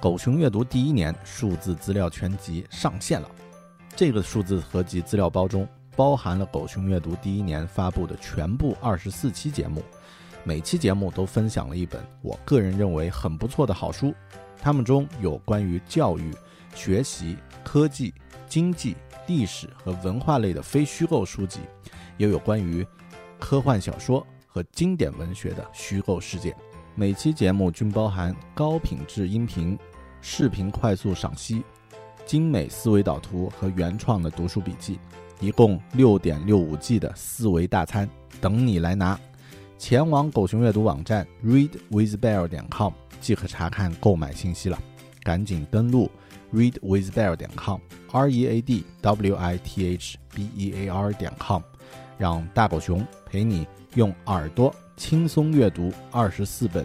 狗熊阅读第一年数字资料全集上线了。这个数字合集资料包中包含了狗熊阅读第一年发布的全部二十四期节目，每期节目都分享了一本我个人认为很不错的好书。它们中有关于教育、学习、科技、经济、历史和文化类的非虚构书籍，也有关于科幻小说和经典文学的虚构世界。每期节目均包含高品质音频、视频快速赏析、精美思维导图和原创的读书笔记，一共六点六五 G 的思维大餐等你来拿。前往狗熊阅读网站 readwithbear 点 com 即可查看购买信息了。赶紧登录 readwithbear 点 com，r e a d w i t h b e a r 点 com，让大狗熊陪你用耳朵。轻松阅读二十四本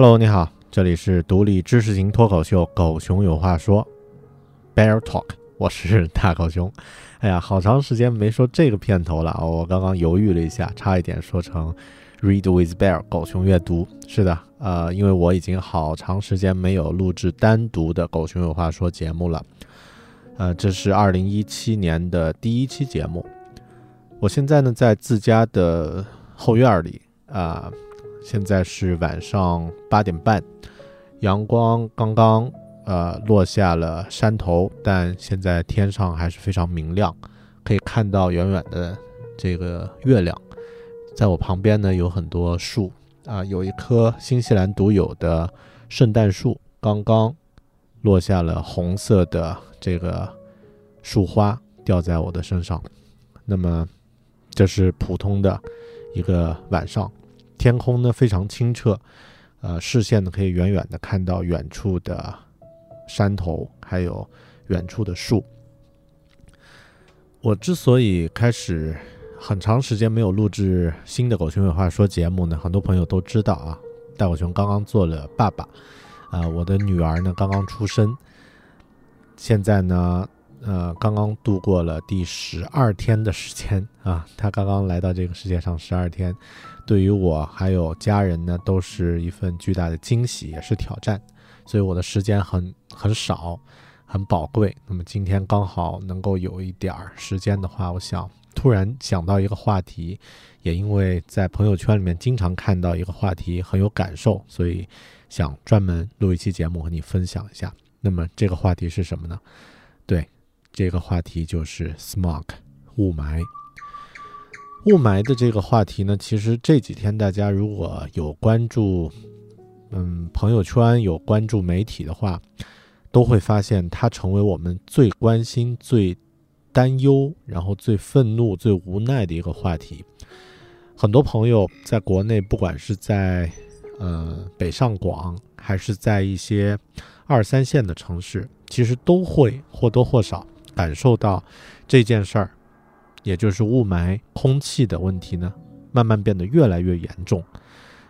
Hello，你好，这里是独立知识型脱口秀《狗熊有话说》（Bear Talk），我是大狗熊。哎呀，好长时间没说这个片头了啊！我刚刚犹豫了一下，差一点说成 “Read with Bear”（ 狗熊阅读）。是的，呃，因为我已经好长时间没有录制单独的《狗熊有话说》节目了。呃，这是二零一七年的第一期节目。我现在呢，在自家的后院里啊。现在是晚上八点半，阳光刚刚呃落下了山头，但现在天上还是非常明亮，可以看到远远的这个月亮。在我旁边呢有很多树啊，有一棵新西兰独有的圣诞树，刚刚落下了红色的这个树花掉在我的身上。那么这是普通的一个晚上。天空呢非常清澈，呃，视线呢可以远远的看到远处的山头，还有远处的树。我之所以开始很长时间没有录制新的《狗熊有话说》节目呢，很多朋友都知道啊，大狗熊刚刚做了爸爸，啊，我的女儿呢刚刚出生，现在呢，呃，刚刚度过了第十二天的时间啊，她刚刚来到这个世界上十二天。对于我还有家人呢，都是一份巨大的惊喜，也是挑战。所以我的时间很很少，很宝贵。那么今天刚好能够有一点儿时间的话，我想突然想到一个话题，也因为在朋友圈里面经常看到一个话题很有感受，所以想专门录一期节目和你分享一下。那么这个话题是什么呢？对，这个话题就是 smog 雾霾。雾霾的这个话题呢，其实这几天大家如果有关注，嗯，朋友圈有关注媒体的话，都会发现它成为我们最关心、最担忧，然后最愤怒、最无奈的一个话题。很多朋友在国内，不管是在呃北上广，还是在一些二三线的城市，其实都会或多或少感受到这件事儿。也就是雾霾空气的问题呢，慢慢变得越来越严重，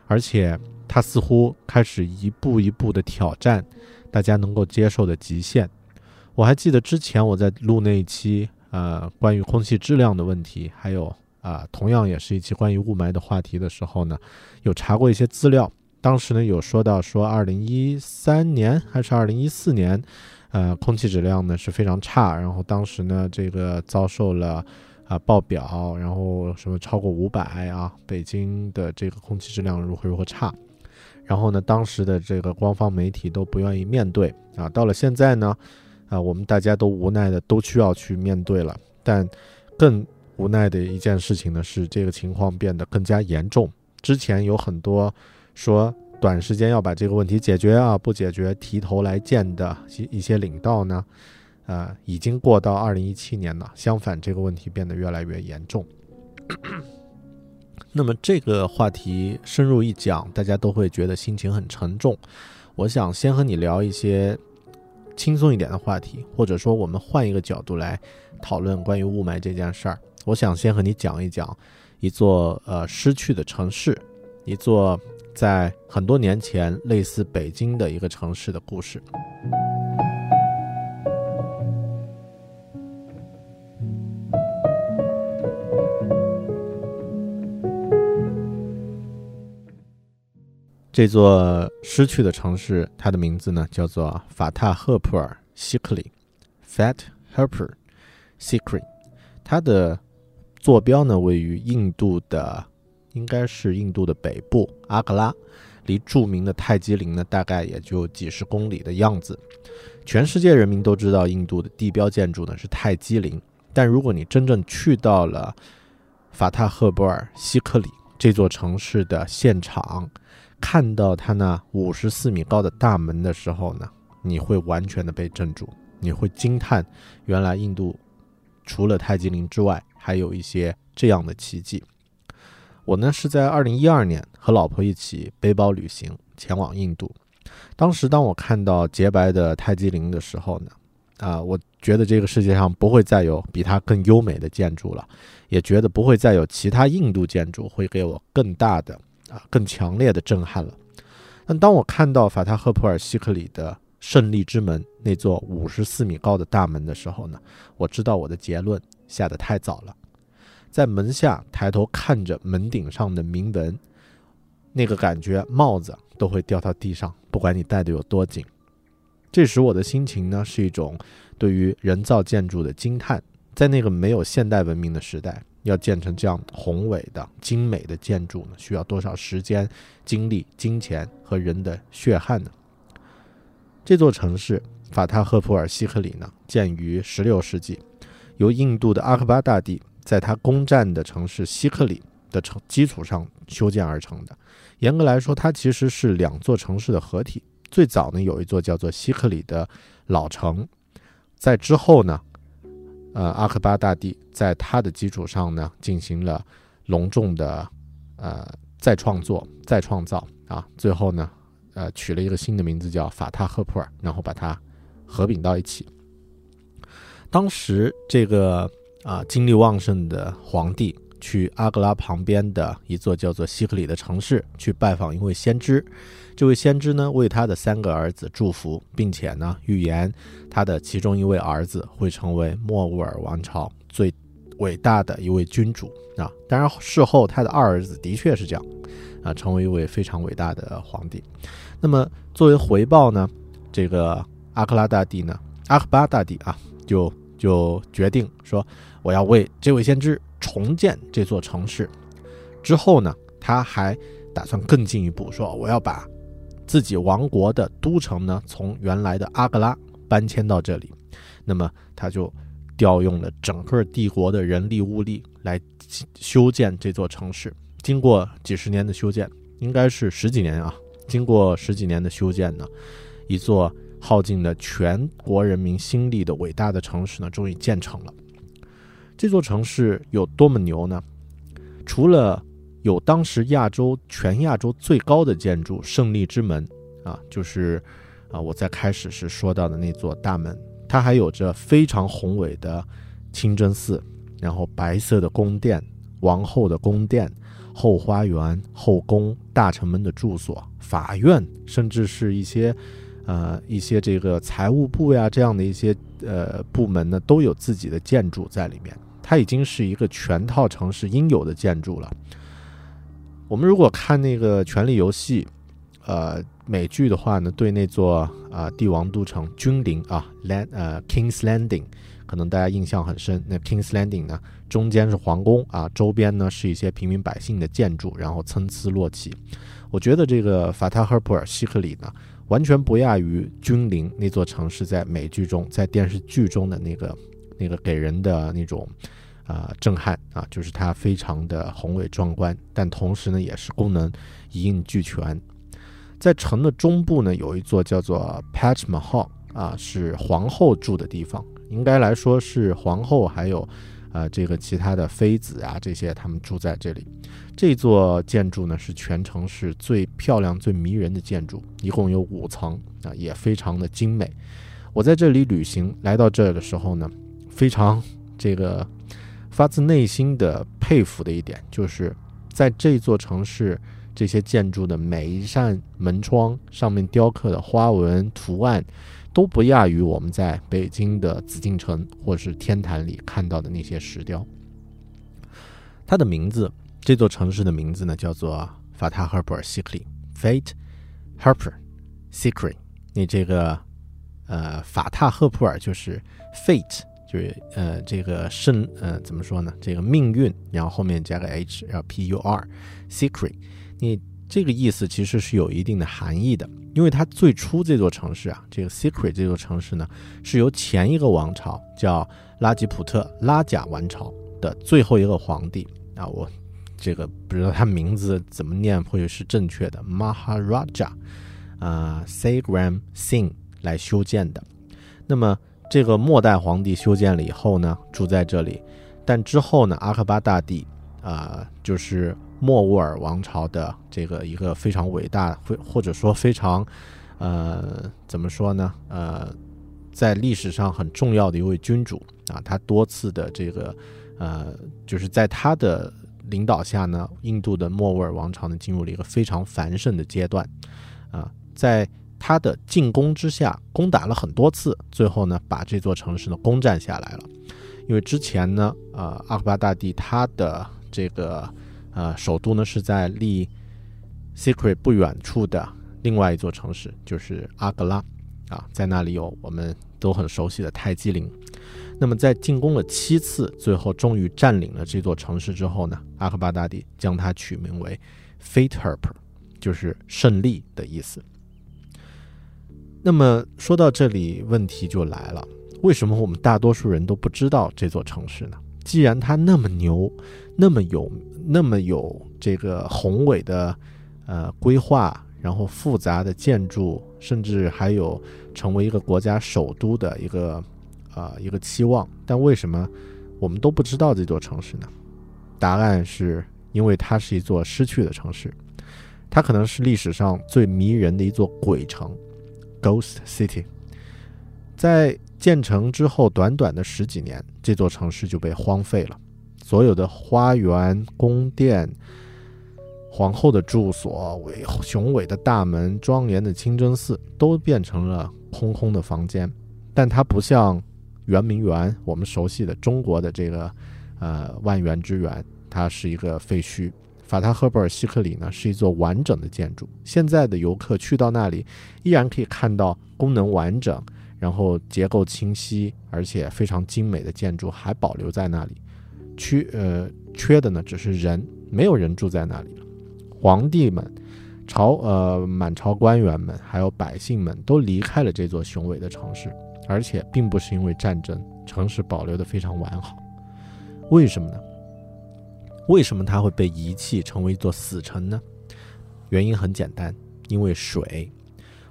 而且它似乎开始一步一步的挑战大家能够接受的极限。我还记得之前我在录那一期，呃，关于空气质量的问题，还有啊，同样也是一期关于雾霾的话题的时候呢，有查过一些资料。当时呢有说到说，二零一三年还是二零一四年，呃，空气质量呢是非常差，然后当时呢这个遭受了。啊，报表，然后什么超过五百啊？北京的这个空气质量如何如何差？然后呢，当时的这个官方媒体都不愿意面对啊。到了现在呢，啊，我们大家都无奈的都需要去面对了。但更无奈的一件事情呢，是这个情况变得更加严重。之前有很多说短时间要把这个问题解决啊，不解决提头来见的一一些领导呢。呃，已经过到二零一七年了。相反，这个问题变得越来越严重。那么，这个话题深入一讲，大家都会觉得心情很沉重。我想先和你聊一些轻松一点的话题，或者说，我们换一个角度来讨论关于雾霾这件事儿。我想先和你讲一讲一座呃失去的城市，一座在很多年前类似北京的一个城市的故事。这座失去的城市，它的名字呢叫做法塔赫普尔西克里 （Fat Herper Sikri）。它的坐标呢位于印度的，应该是印度的北部阿格拉，离著名的泰姬陵呢大概也就几十公里的样子。全世界人民都知道，印度的地标建筑呢是泰姬陵，但如果你真正去到了法塔赫布尔西克里这座城市的现场，看到它那五十四米高的大门的时候呢，你会完全的被镇住，你会惊叹，原来印度除了泰姬陵之外，还有一些这样的奇迹。我呢是在二零一二年和老婆一起背包旅行前往印度，当时当我看到洁白的泰姬陵的时候呢，啊，我觉得这个世界上不会再有比它更优美的建筑了，也觉得不会再有其他印度建筑会给我更大的。啊，更强烈的震撼了。但当我看到法塔赫普尔西克里的胜利之门那座五十四米高的大门的时候呢，我知道我的结论下得太早了。在门下抬头看着门顶上的铭文，那个感觉帽子都会掉到地上，不管你戴的有多紧。这时我的心情呢，是一种对于人造建筑的惊叹。在那个没有现代文明的时代。要建成这样宏伟的、精美的建筑呢，需要多少时间、精力、金钱和人的血汗呢？这座城市法塔赫普尔西克里呢，建于16世纪，由印度的阿克巴大帝在他攻占的城市西克里的城基础上修建而成的。严格来说，它其实是两座城市的合体。最早呢，有一座叫做西克里的老城，在之后呢。呃，阿克巴大帝在他的基础上呢，进行了隆重的呃再创作、再创造啊，最后呢，呃，取了一个新的名字叫法塔赫普尔，然后把它合并到一起。当时这个啊精力旺盛的皇帝去阿格拉旁边的一座叫做西克里的城市去拜访一位先知。这位先知呢，为他的三个儿子祝福，并且呢，预言他的其中一位儿子会成为莫卧儿王朝最伟大的一位君主啊。当然，事后他的二儿子的确是这样啊，成为一位非常伟大的皇帝。那么，作为回报呢，这个阿克拉大帝呢，阿克巴大帝啊，就就决定说，我要为这位先知重建这座城市。之后呢，他还打算更进一步，说我要把自己王国的都城呢，从原来的阿格拉搬迁到这里。那么他就调用了整个帝国的人力物力来修建这座城市。经过几十年的修建，应该是十几年啊。经过十几年的修建呢，一座耗尽了全国人民心力的伟大的城市呢，终于建成了。这座城市有多么牛呢？除了有当时亚洲全亚洲最高的建筑——胜利之门啊，就是啊我在开始时说到的那座大门，它还有着非常宏伟的清真寺，然后白色的宫殿、王后的宫殿。后花园、后宫、大臣们的住所、法院，甚至是一些，呃，一些这个财务部呀这样的一些呃部门呢，都有自己的建筑在里面。它已经是一个全套城市应有的建筑了。我们如果看那个《权力游戏》，呃，美剧的话呢，对那座啊帝王都城君临啊，Land 呃 King's Landing。可能大家印象很深，那 King's Landing 呢，中间是皇宫啊，周边呢是一些平民百姓的建筑，然后参差落起。我觉得这个法塔赫普尔希克里呢，完全不亚于君临那座城市在美剧中、在电视剧中的那个那个给人的那种啊震撼啊，就是它非常的宏伟壮观，但同时呢，也是功能一应俱全。在城的中部呢，有一座叫做 Patch Mahal 啊，是皇后住的地方。应该来说是皇后，还有，呃，这个其他的妃子啊，这些他们住在这里。这座建筑呢是全城市最漂亮、最迷人的建筑，一共有五层啊，也非常的精美。我在这里旅行来到这儿的时候呢，非常这个发自内心的佩服的一点，就是在这座城市这些建筑的每一扇门窗上面雕刻的花纹图案。都不亚于我们在北京的紫禁城或是天坛里看到的那些石雕。它的名字，这座城市的名字呢，叫做法塔赫普尔西克里 （Fate Harper Sikri）。你这个呃，法塔赫普尔就是 Fate，就是呃，这个圣呃，怎么说呢？这个命运，然后后面加个 H，然后 P U R secret。你这个意思其实是有一定的含义的。因为它最初这座城市啊，这个 Secret 这座城市呢，是由前一个王朝叫拉吉普特拉贾王朝的最后一个皇帝啊，我这个不知道他名字怎么念或者是正确的，Maharaja 啊 Sagram Singh 来修建的。那么这个末代皇帝修建了以后呢，住在这里，但之后呢，阿克巴大帝啊，就是。莫卧儿王朝的这个一个非常伟大，或或者说非常，呃，怎么说呢？呃，在历史上很重要的一位君主啊，他多次的这个，呃，就是在他的领导下呢，印度的莫卧儿王朝呢进入了一个非常繁盛的阶段，啊，在他的进攻之下，攻打了很多次，最后呢，把这座城市呢攻占下来了。因为之前呢，呃，阿克巴大帝他的这个。呃，首都呢是在离 Secret 不远处的另外一座城市，就是阿格拉，啊，在那里有我们都很熟悉的泰姬陵。那么在进攻了七次，最后终于占领了这座城市之后呢，阿克巴大帝将它取名为 f a t e r p 就是胜利的意思。那么说到这里，问题就来了，为什么我们大多数人都不知道这座城市呢？既然它那么牛，那么有。那么有这个宏伟的呃规划，然后复杂的建筑，甚至还有成为一个国家首都的一个啊一个期望，但为什么我们都不知道这座城市呢？答案是因为它是一座失去的城市，它可能是历史上最迷人的一座鬼城 （Ghost City）。在建成之后，短短的十几年，这座城市就被荒废了。所有的花园、宫殿、皇后的住所、伟雄伟的大门、庄严的清真寺，都变成了空空的房间。但它不像圆明园，我们熟悉的中国的这个呃万园之园，它是一个废墟，法塔赫布尔希克里呢是一座完整的建筑，现在的游客去到那里依然可以看到功能完整，然后结构清晰，而且非常精美的建筑还保留在那里。缺呃缺的呢只是人，没有人住在那里。皇帝们、朝呃满朝官员们还有百姓们都离开了这座雄伟的城市，而且并不是因为战争，城市保留的非常完好。为什么呢？为什么它会被遗弃，成为一座死城呢？原因很简单，因为水，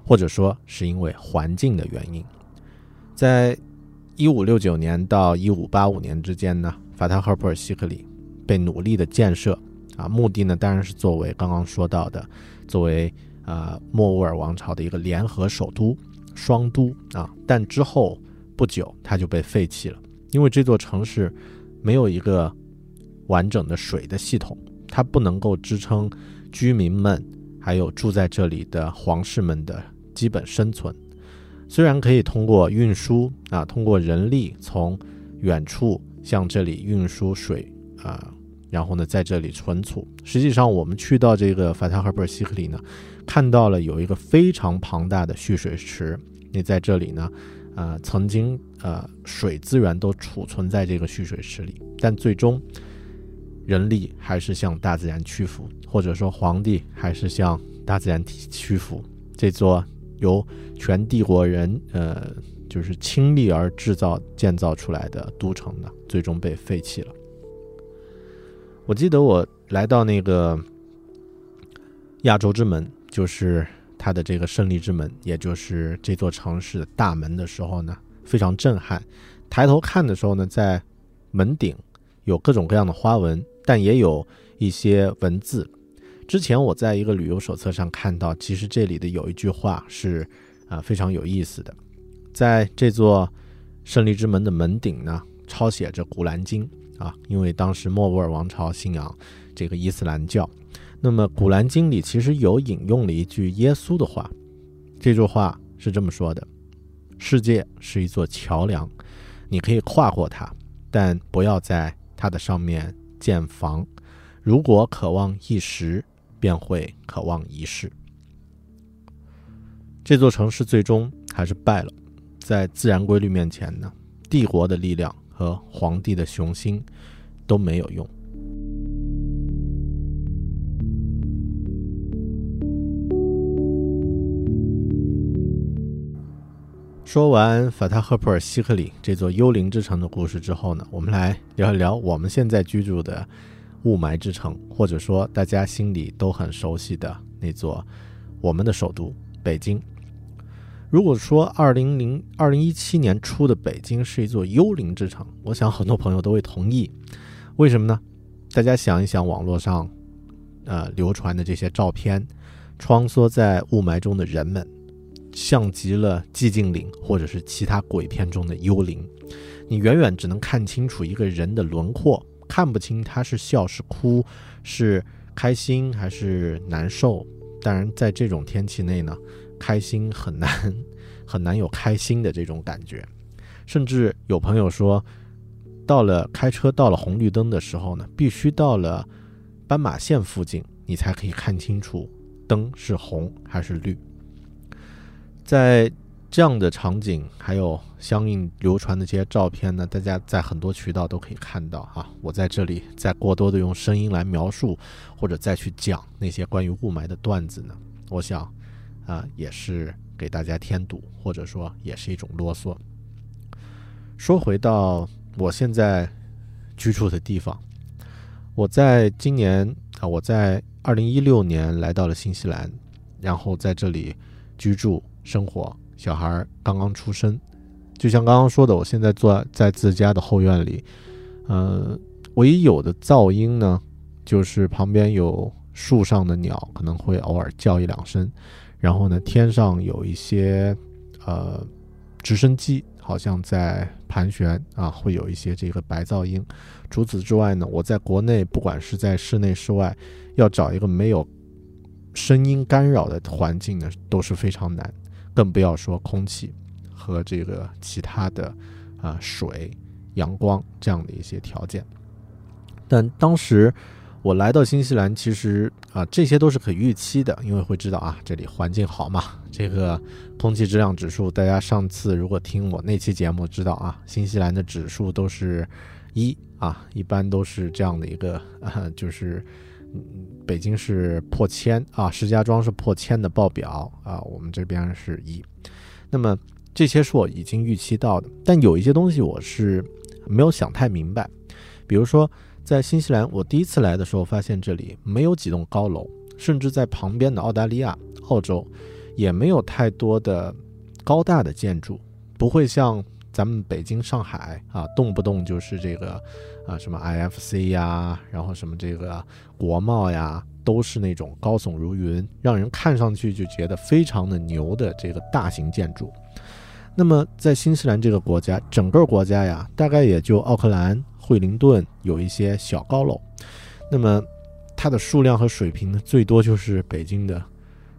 或者说是因为环境的原因。在一五六九年到一五八五年之间呢，法塔赫普尔希克里被努力的建设，啊，目的呢当然是作为刚刚说到的，作为呃莫卧儿王朝的一个联合首都、双都啊。但之后不久，它就被废弃了，因为这座城市没有一个。完整的水的系统，它不能够支撑居民们还有住在这里的皇室们的基本生存。虽然可以通过运输啊，通过人力从远处向这里运输水啊，然后呢在这里存储。实际上，我们去到这个法塔赫布尔西克里呢，看到了有一个非常庞大的蓄水池。你在这里呢，呃，曾经呃水资源都储存在这个蓄水池里，但最终。人力还是向大自然屈服，或者说皇帝还是向大自然屈服。这座由全帝国人呃就是倾力而制造建造出来的都城呢，最终被废弃了。我记得我来到那个亚洲之门，就是它的这个胜利之门，也就是这座城市的大门的时候呢，非常震撼。抬头看的时候呢，在门顶有各种各样的花纹。但也有一些文字。之前我在一个旅游手册上看到，其实这里的有一句话是啊非常有意思的。在这座胜利之门的门顶呢，抄写着《古兰经》啊，因为当时莫卧儿王朝信仰这个伊斯兰教。那么《古兰经》里其实有引用了一句耶稣的话，这句话是这么说的：“世界是一座桥梁，你可以跨过它，但不要在它的上面。”建房，如果渴望一时，便会渴望一世。这座城市最终还是败了，在自然规律面前呢，帝国的力量和皇帝的雄心都没有用。说完法塔赫普尔希克里这座幽灵之城的故事之后呢，我们来聊一聊我们现在居住的雾霾之城，或者说大家心里都很熟悉的那座我们的首都北京。如果说二零零二零一七年初的北京是一座幽灵之城，我想很多朋友都会同意。为什么呢？大家想一想网络上呃流传的这些照片，穿梭在雾霾中的人们。像极了寂静岭，或者是其他鬼片中的幽灵。你远远只能看清楚一个人的轮廓，看不清他是笑是哭，是开心还是难受。当然，在这种天气内呢，开心很难，很难有开心的这种感觉。甚至有朋友说，到了开车到了红绿灯的时候呢，必须到了斑马线附近，你才可以看清楚灯是红还是绿。在这样的场景，还有相应流传的这些照片呢，大家在很多渠道都可以看到啊。我在这里再过多的用声音来描述，或者再去讲那些关于雾霾的段子呢，我想，啊，也是给大家添堵，或者说也是一种啰嗦。说回到我现在居住的地方，我在今年啊，我在二零一六年来到了新西兰，然后在这里居住。生活，小孩刚刚出生，就像刚刚说的，我现在坐在自家的后院里，呃，唯一有的噪音呢，就是旁边有树上的鸟可能会偶尔叫一两声，然后呢，天上有一些呃直升机好像在盘旋啊，会有一些这个白噪音。除此之外呢，我在国内不管是在室内室外，要找一个没有声音干扰的环境呢，都是非常难。更不要说空气和这个其他的啊水、阳光这样的一些条件。但当时我来到新西兰，其实啊，这些都是可预期的，因为会知道啊，这里环境好嘛。这个空气质量指数，大家上次如果听我那期节目知道啊，新西兰的指数都是一啊，一般都是这样的一个啊，就是嗯北京是破千啊，石家庄是破千的报表啊，我们这边是一。那么这些是我已经预期到的，但有一些东西我是没有想太明白，比如说。在新西兰，我第一次来的时候，发现这里没有几栋高楼，甚至在旁边的澳大利亚、澳洲，也没有太多的高大的建筑，不会像咱们北京、上海啊，动不动就是这个啊什么 IFC 呀，然后什么这个国贸呀，都是那种高耸如云，让人看上去就觉得非常的牛的这个大型建筑。那么在新西兰这个国家，整个国家呀，大概也就奥克兰。惠灵顿有一些小高楼，那么它的数量和水平呢，最多就是北京的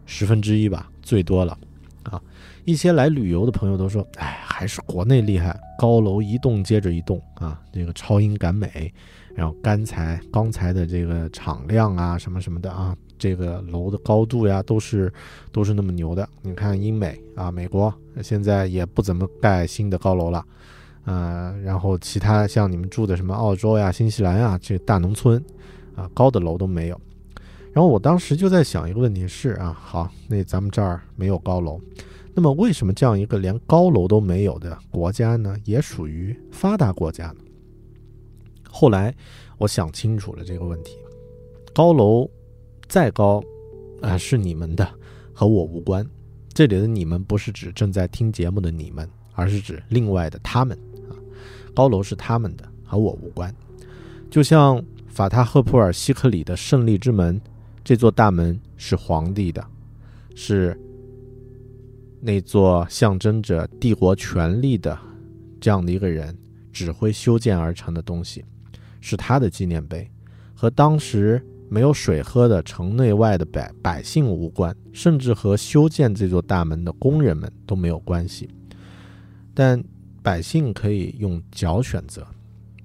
十分之一吧，最多了啊！一些来旅游的朋友都说：“哎，还是国内厉害，高楼一栋接着一栋啊，这个超英赶美，然后钢材钢材的这个厂量啊，什么什么的啊，这个楼的高度呀，都是都是那么牛的。你看英美啊，美国现在也不怎么盖新的高楼了。”呃，然后其他像你们住的什么澳洲呀、新西兰呀，这大农村，啊，高的楼都没有。然后我当时就在想一个问题是啊，好，那咱们这儿没有高楼，那么为什么这样一个连高楼都没有的国家呢，也属于发达国家呢？后来我想清楚了这个问题，高楼再高啊，是你们的，和我无关。这里的你们不是指正在听节目的你们，而是指另外的他们啊。高楼是他们的，和我无关。就像法塔赫普尔西克里的胜利之门，这座大门是皇帝的，是那座象征着帝国权力的这样的一个人指挥修建而成的东西，是他的纪念碑，和当时没有水喝的城内外的百百姓无关，甚至和修建这座大门的工人们都没有关系。但。百姓可以用脚选择，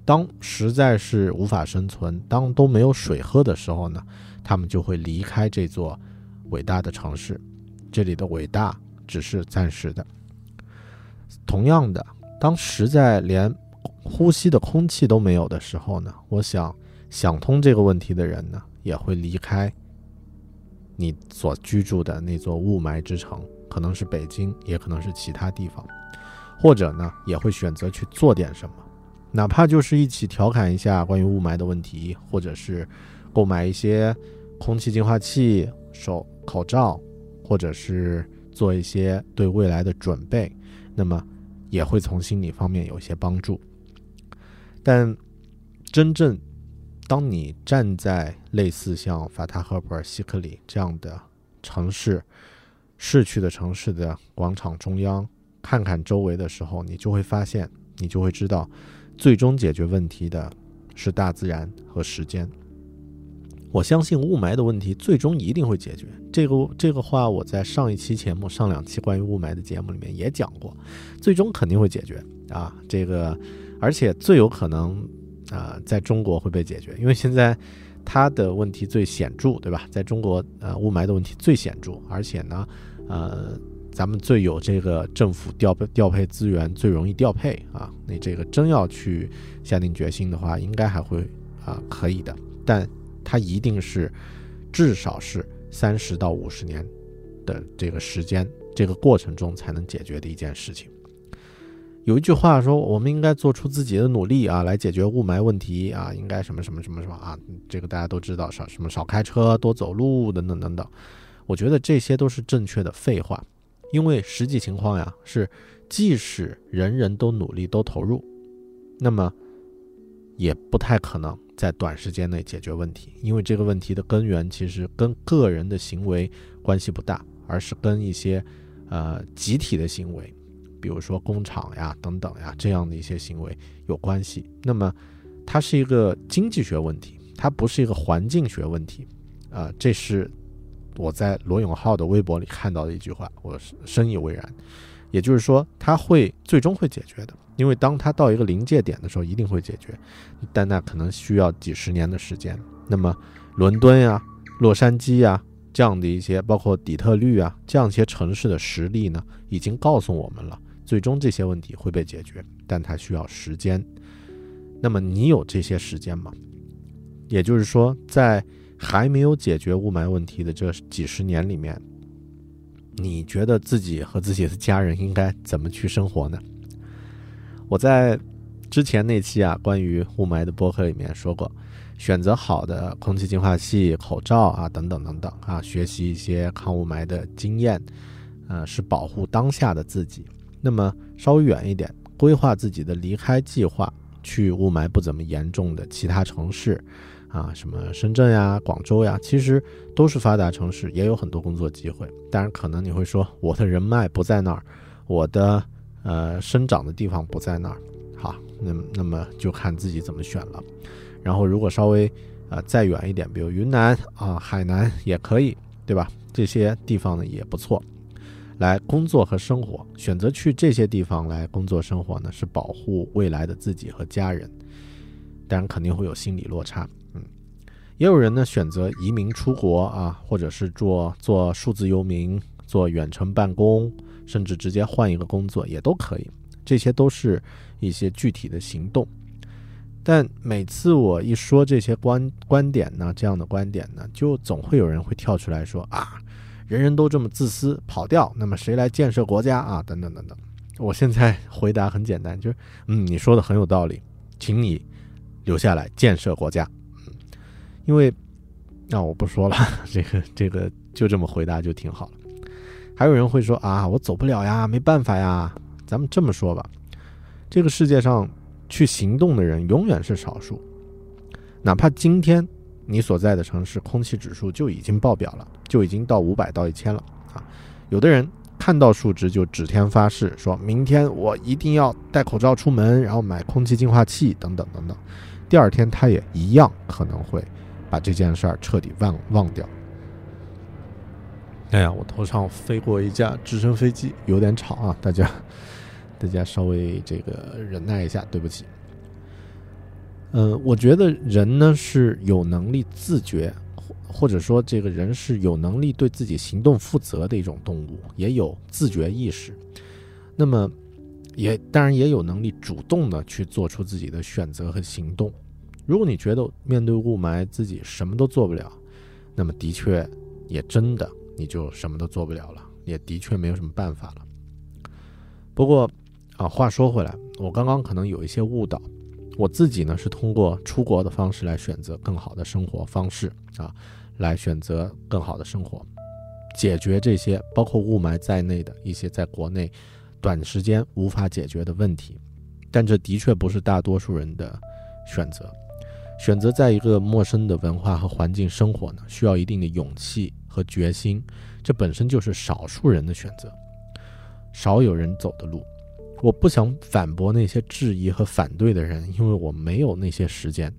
当实在是无法生存，当都没有水喝的时候呢，他们就会离开这座伟大的城市。这里的伟大只是暂时的。同样的，当实在连呼吸的空气都没有的时候呢，我想想通这个问题的人呢，也会离开你所居住的那座雾霾之城，可能是北京，也可能是其他地方。或者呢，也会选择去做点什么，哪怕就是一起调侃一下关于雾霾的问题，或者是购买一些空气净化器、手口罩，或者是做一些对未来的准备，那么也会从心理方面有一些帮助。但真正当你站在类似像法塔赫普尔西克里这样的城市、市区的城市的广场中央，看看周围的时候，你就会发现，你就会知道，最终解决问题的是大自然和时间。我相信雾霾的问题最终一定会解决。这个这个话我在上一期节目、上两期关于雾霾的节目里面也讲过，最终肯定会解决啊。这个而且最有可能啊，在中国会被解决，因为现在它的问题最显著，对吧？在中国，呃，雾霾的问题最显著，而且呢，呃。咱们最有这个政府调配调配资源最容易调配啊，你这个真要去下定决心的话，应该还会啊可以的，但它一定是至少是三十到五十年的这个时间这个过程中才能解决的一件事情。有一句话说，我们应该做出自己的努力啊，来解决雾霾问题啊，应该什么什么什么什么啊，这个大家都知道少什么少开车多走路等等等等，我觉得这些都是正确的废话。因为实际情况呀是，即使人人都努力都投入，那么也不太可能在短时间内解决问题。因为这个问题的根源其实跟个人的行为关系不大，而是跟一些呃集体的行为，比如说工厂呀等等呀这样的一些行为有关系。那么它是一个经济学问题，它不是一个环境学问题，啊，这是。我在罗永浩的微博里看到的一句话，我深以为然。也就是说，他会最终会解决的，因为当他到一个临界点的时候，一定会解决，但那可能需要几十年的时间。那么伦敦呀、洛杉矶呀这样的一些，包括底特律啊这样一些城市的实力呢，已经告诉我们了，最终这些问题会被解决，但它需要时间。那么你有这些时间吗？也就是说，在还没有解决雾霾问题的这几十年里面，你觉得自己和自己的家人应该怎么去生活呢？我在之前那期啊关于雾霾的播客里面说过，选择好的空气净化器、口罩啊等等等等啊，学习一些抗雾霾的经验，呃，是保护当下的自己。那么稍微远一点，规划自己的离开计划。去雾霾不怎么严重的其他城市，啊，什么深圳呀、广州呀，其实都是发达城市，也有很多工作机会。当然，可能你会说，我的人脉不在那儿，我的呃生长的地方不在那儿。好，那那么就看自己怎么选了。然后，如果稍微呃再远一点，比如云南啊、海南也可以，对吧？这些地方呢也不错。来工作和生活，选择去这些地方来工作生活呢，是保护未来的自己和家人。当然肯定会有心理落差，也有人呢选择移民出国啊，或者是做做数字游民，做远程办公，甚至直接换一个工作也都可以。这些都是一些具体的行动。但每次我一说这些观观点呢，这样的观点呢，就总会有人会跳出来说啊。人人都这么自私跑掉，那么谁来建设国家啊？等等等等。我现在回答很简单，就是嗯，你说的很有道理，请你留下来建设国家。因为那我不说了，这个这个就这么回答就挺好了。还有人会说啊，我走不了呀，没办法呀。咱们这么说吧，这个世界上去行动的人永远是少数，哪怕今天。你所在的城市空气指数就已经爆表了，就已经到五百到一千了啊！有的人看到数值就指天发誓，说明天我一定要戴口罩出门，然后买空气净化器等等等等。第二天他也一样可能会把这件事儿彻底忘忘掉。哎呀，我头上飞过一架直升飞机，有点吵啊，大家大家稍微这个忍耐一下，对不起。嗯，我觉得人呢是有能力自觉，或者说这个人是有能力对自己行动负责的一种动物，也有自觉意识。那么，也当然也有能力主动的去做出自己的选择和行动。如果你觉得面对雾霾自己什么都做不了，那么的确也真的你就什么都做不了了，也的确没有什么办法了。不过啊，话说回来，我刚刚可能有一些误导。我自己呢是通过出国的方式来选择更好的生活方式啊，来选择更好的生活，解决这些包括雾霾在内的一些在国内短时间无法解决的问题。但这的确不是大多数人的选择。选择在一个陌生的文化和环境生活呢，需要一定的勇气和决心，这本身就是少数人的选择，少有人走的路。我不想反驳那些质疑和反对的人，因为我没有那些时间。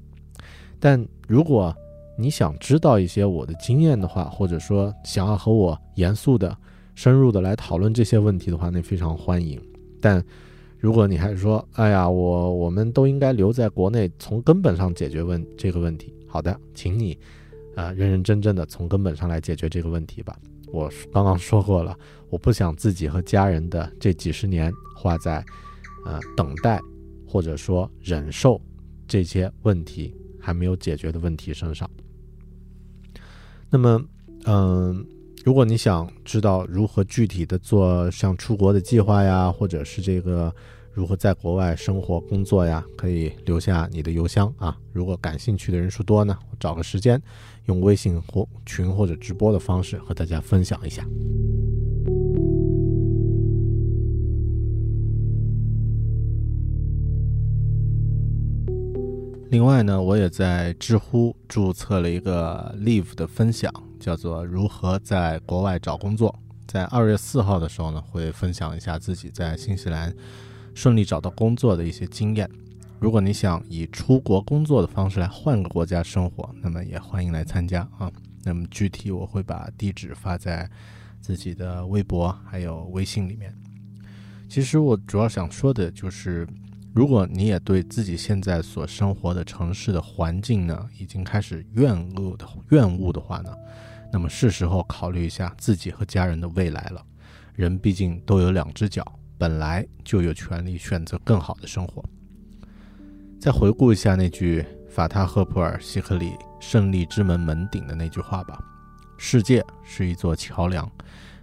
但如果你想知道一些我的经验的话，或者说想要和我严肃的、深入的来讨论这些问题的话，那非常欢迎。但如果你还说，哎呀，我我们都应该留在国内，从根本上解决问这个问题。好的，请你啊，认认真真的从根本上来解决这个问题吧。我刚刚说过了，我不想自己和家人的这几十年花在，呃，等待或者说忍受这些问题还没有解决的问题身上。那么，嗯，如果你想知道如何具体的做像出国的计划呀，或者是这个如何在国外生活工作呀，可以留下你的邮箱啊。如果感兴趣的人数多呢，我找个时间。用微信或群或者直播的方式和大家分享一下。另外呢，我也在知乎注册了一个 Live 的分享，叫做“如何在国外找工作”。在二月四号的时候呢，会分享一下自己在新西兰顺利找到工作的一些经验。如果你想以出国工作的方式来换个国家生活，那么也欢迎来参加啊。那么具体我会把地址发在自己的微博还有微信里面。其实我主要想说的就是，如果你也对自己现在所生活的城市的环境呢，已经开始怨恶的怨恶的话呢，那么是时候考虑一下自己和家人的未来了。人毕竟都有两只脚，本来就有权利选择更好的生活。再回顾一下那句法塔赫普尔希克里《胜利之门》门顶的那句话吧：世界是一座桥梁，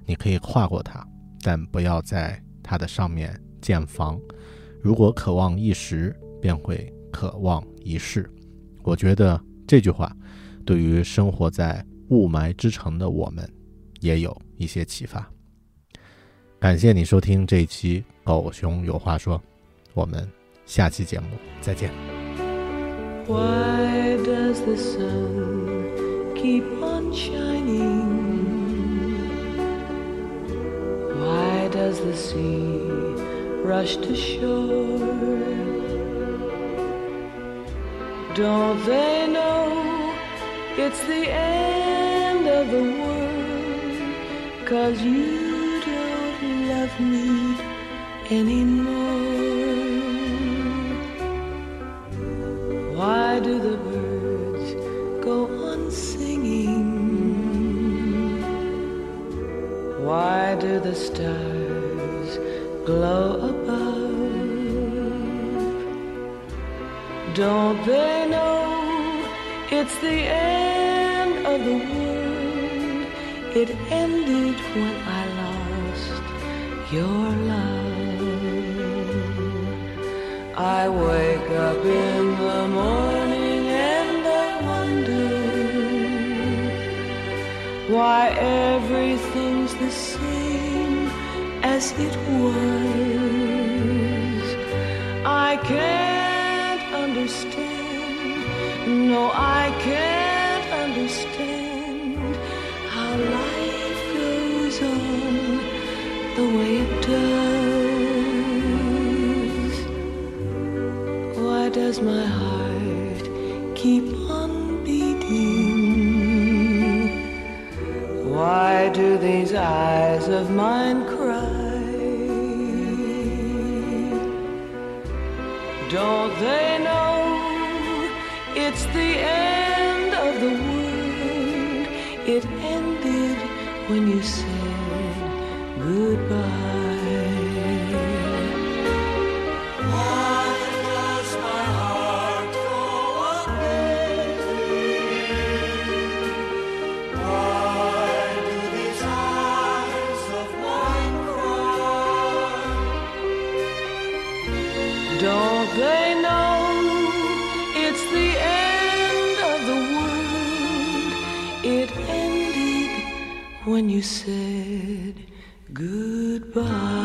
你可以跨过它，但不要在它的上面建房。如果渴望一时，便会渴望一世。我觉得这句话对于生活在雾霾之城的我们也有一些启发。感谢你收听这一期《狗熊有话说》，我们下期节目再见。Why does the sun keep on shining? Why does the sea rush to shore? Don't they know it's the end of the world? Cause you don't me anymore. Why do the birds go on singing? Why do the stars glow above? Don't they know it's the end of the world? It ended when your love. I wake up in the morning and I wonder why everything's the same as it was. I can't understand, no, I can't eyes of mine cry? Don't they know it's the end of the world? It ended when you said when you said goodbye.